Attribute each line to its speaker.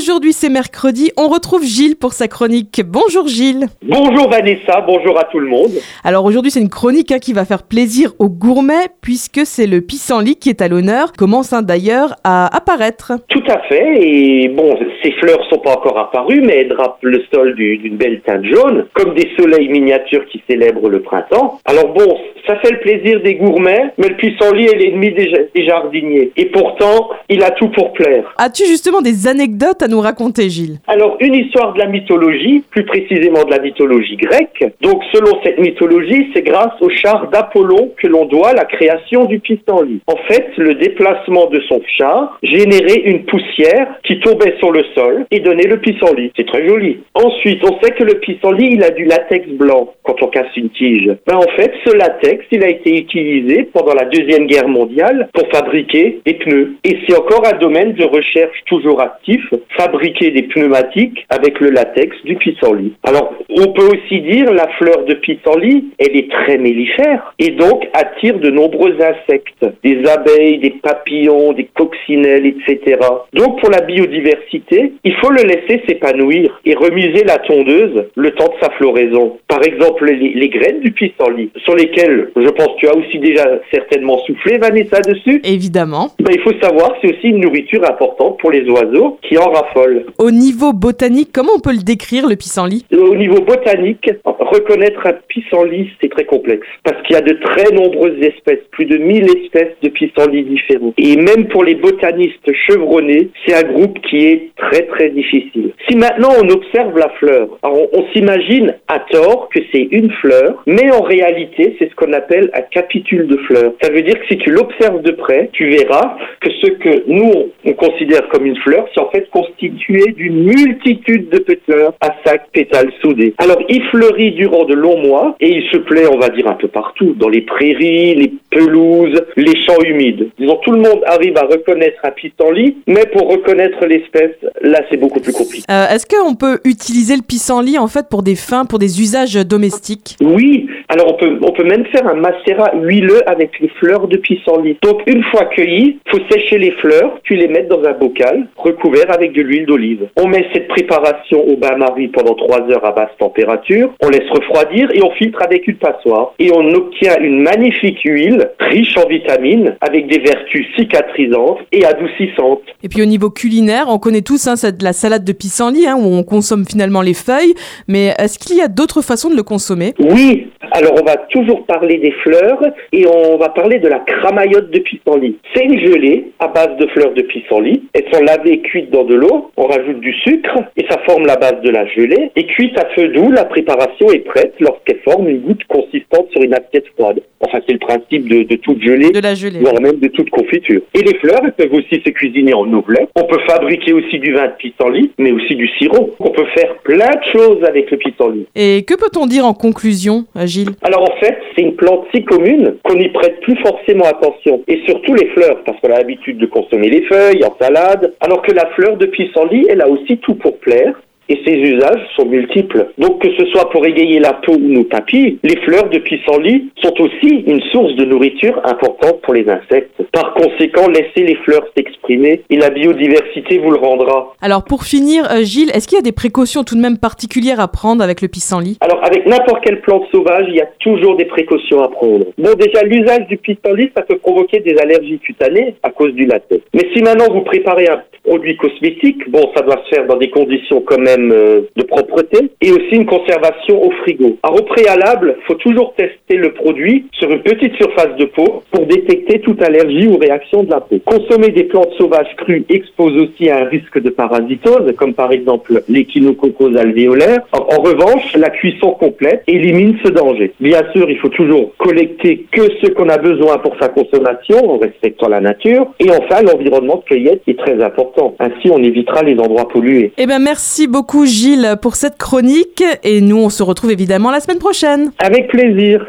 Speaker 1: Aujourd'hui, c'est mercredi. On retrouve Gilles pour sa chronique. Bonjour Gilles.
Speaker 2: Bonjour Vanessa, bonjour à tout le monde.
Speaker 1: Alors aujourd'hui, c'est une chronique hein, qui va faire plaisir aux gourmets puisque c'est le pissenlit qui est à l'honneur. Commence hein, d'ailleurs à apparaître.
Speaker 2: Tout à fait. Et bon, ces fleurs sont pas encore apparues, mais elles drapent le sol d'une belle teinte jaune, comme des soleils miniatures qui célèbrent le printemps. Alors bon, ça fait le plaisir des gourmets, mais le pissenlit est l'ennemi des, des jardiniers. Et pourtant, il a tout pour plaire.
Speaker 1: As-tu justement des anecdotes à nous raconter, Gilles
Speaker 2: Alors, une histoire de la mythologie, plus précisément de la mythologie grecque. Donc, selon cette mythologie, c'est grâce au char d'Apollon que l'on doit la création du pissenlit. En fait, le déplacement de son char générait une poussière qui tombait sur le sol et donnait le pissenlit. C'est très joli. Ensuite, on sait que le pissenlit, il a du latex blanc quand on casse une tige. Ben, en fait, ce latex, il a été utilisé pendant la Deuxième Guerre mondiale pour fabriquer des pneus. Et c'est encore un domaine de recherche toujours actif, fabriquer des pneumatiques avec le latex du pissenlit. Alors, on peut aussi dire la fleur de pissenlit, elle est très mellifère et donc attire de nombreux insectes, des abeilles, des papillons, des coccinelles, etc. Donc, pour la biodiversité, il faut le laisser s'épanouir et remiser la tondeuse le temps de sa floraison. Par exemple, les, les graines du pissenlit, sur lesquelles je pense que tu as aussi déjà certainement soufflé, Vanessa, dessus.
Speaker 1: Évidemment.
Speaker 2: Ben, il faut savoir, c'est aussi une nourriture importante pour les oiseaux qui en raffolent.
Speaker 1: Au niveau botanique, comment on peut le décrire, le pissenlit?
Speaker 2: Au niveau botanique, reconnaître un pissenlit, c'est très complexe parce qu'il y a de très nombreuses espèces, plus de 1000 espèces de pissenlits différents. Et même pour les botanistes chevronnés, c'est un groupe qui est très très difficile. Si maintenant on observe la fleur, on, on s'imagine à tort que c'est une fleur, mais en réalité, c'est ce qu'on appelle un capitule de fleurs. Ça veut dire que si tu l'observes de près, tu verras que ce que nous on considère comme une fleur, c'est en fait constitué d'une multitude de petites fleurs à cinq pétales soudés. Alors il fleurit durant de longs mois et il se plaît, on va dire, un peu partout, dans les prairies, les pelouses, les champs humides. Disons, tout le monde arrive à reconnaître un pissenlit, mais pour reconnaître l'espèce, là c'est beaucoup plus compliqué.
Speaker 1: Euh, Est-ce qu'on peut utiliser le pissenlit en fait pour des fins, pour des usages domestiques?
Speaker 2: Oui, alors on peut, on peut même faire un macérat huileux avec les fleurs de pissenlit. Donc une fois cueillies, faut sécher les fleurs, puis les mettre dans un bocal recouvert avec de l'huile d'olive. On met cette préparation au bain-marie pendant 3 heures à basse température, on laisse refroidir et on filtre avec une passoire. Et on obtient une magnifique huile riche en vitamines avec des vertus cicatrisantes et adoucissantes.
Speaker 1: Et puis au niveau culinaire, on connaît tous hein, cette- la salade de pissenlit hein, où on consomme finalement les feuilles, mais est-ce qu'il y a d'autres façons de le consommer?
Speaker 2: Oui, alors on va toujours parler des fleurs et on va parler de la cramaillotte de pissenlit. C'est une gelée à base de fleurs de pissenlit. Elles sont lavées et cuites dans de l'eau. On rajoute du sucre et ça forme la base de la gelée. Et cuite à feu doux, la préparation est prête lorsqu'elle forme une goutte consistante sur une assiette froide. Enfin, c'est le principe de, de toute gelée.
Speaker 1: De la gelée.
Speaker 2: voire même de toute confiture. Et les fleurs, elles peuvent aussi se cuisiner en omelette. On peut fabriquer aussi du vin de pissenlit, mais aussi du sirop. On peut faire plein de choses avec le pissenlit.
Speaker 1: Et que peut-on dire en conclusion, euh,
Speaker 2: Alors en fait, c'est une plante si commune qu'on n'y prête plus forcément attention. Et surtout les fleurs, parce qu'on a l'habitude de consommer les feuilles en salade, alors que la fleur de pissenlit, elle a aussi tout pour plaire. Et ses usages sont multiples. Donc que ce soit pour égayer la peau ou nos tapis, les fleurs de pissenlit sont aussi une source de nourriture importante pour les insectes. Par conséquent, laissez les fleurs s'exprimer et la biodiversité vous le rendra.
Speaker 1: Alors pour finir, euh, Gilles, est-ce qu'il y a des précautions tout de même particulières à prendre avec le pissenlit
Speaker 2: Alors, avec n'importe quelle plante sauvage, il y a toujours des précautions à prendre. Bon, déjà, l'usage du pissenlit, ça peut provoquer des allergies cutanées à cause du latex. Mais si maintenant vous préparez un produit cosmétique, bon, ça doit se faire dans des conditions quand même euh, de propreté et aussi une conservation au frigo. Alors, au préalable, faut toujours tester le produit sur une petite surface de peau pour détecter toute allergie ou réaction de la peau. Consommer des plantes sauvages crues expose aussi à un risque de parasitose, comme par exemple l'échinococcose alvéolaire. En, en revanche, la cuisson complète élimine ce danger. Bien sûr, il faut toujours collecter que ce qu'on a besoin pour sa consommation en respectant la nature. Et enfin, l'environnement de cueillette est très important. Ainsi, on évitera les endroits pollués.
Speaker 1: Eh bien merci beaucoup Gilles pour cette chronique et nous on se retrouve évidemment la semaine prochaine.
Speaker 2: Avec plaisir.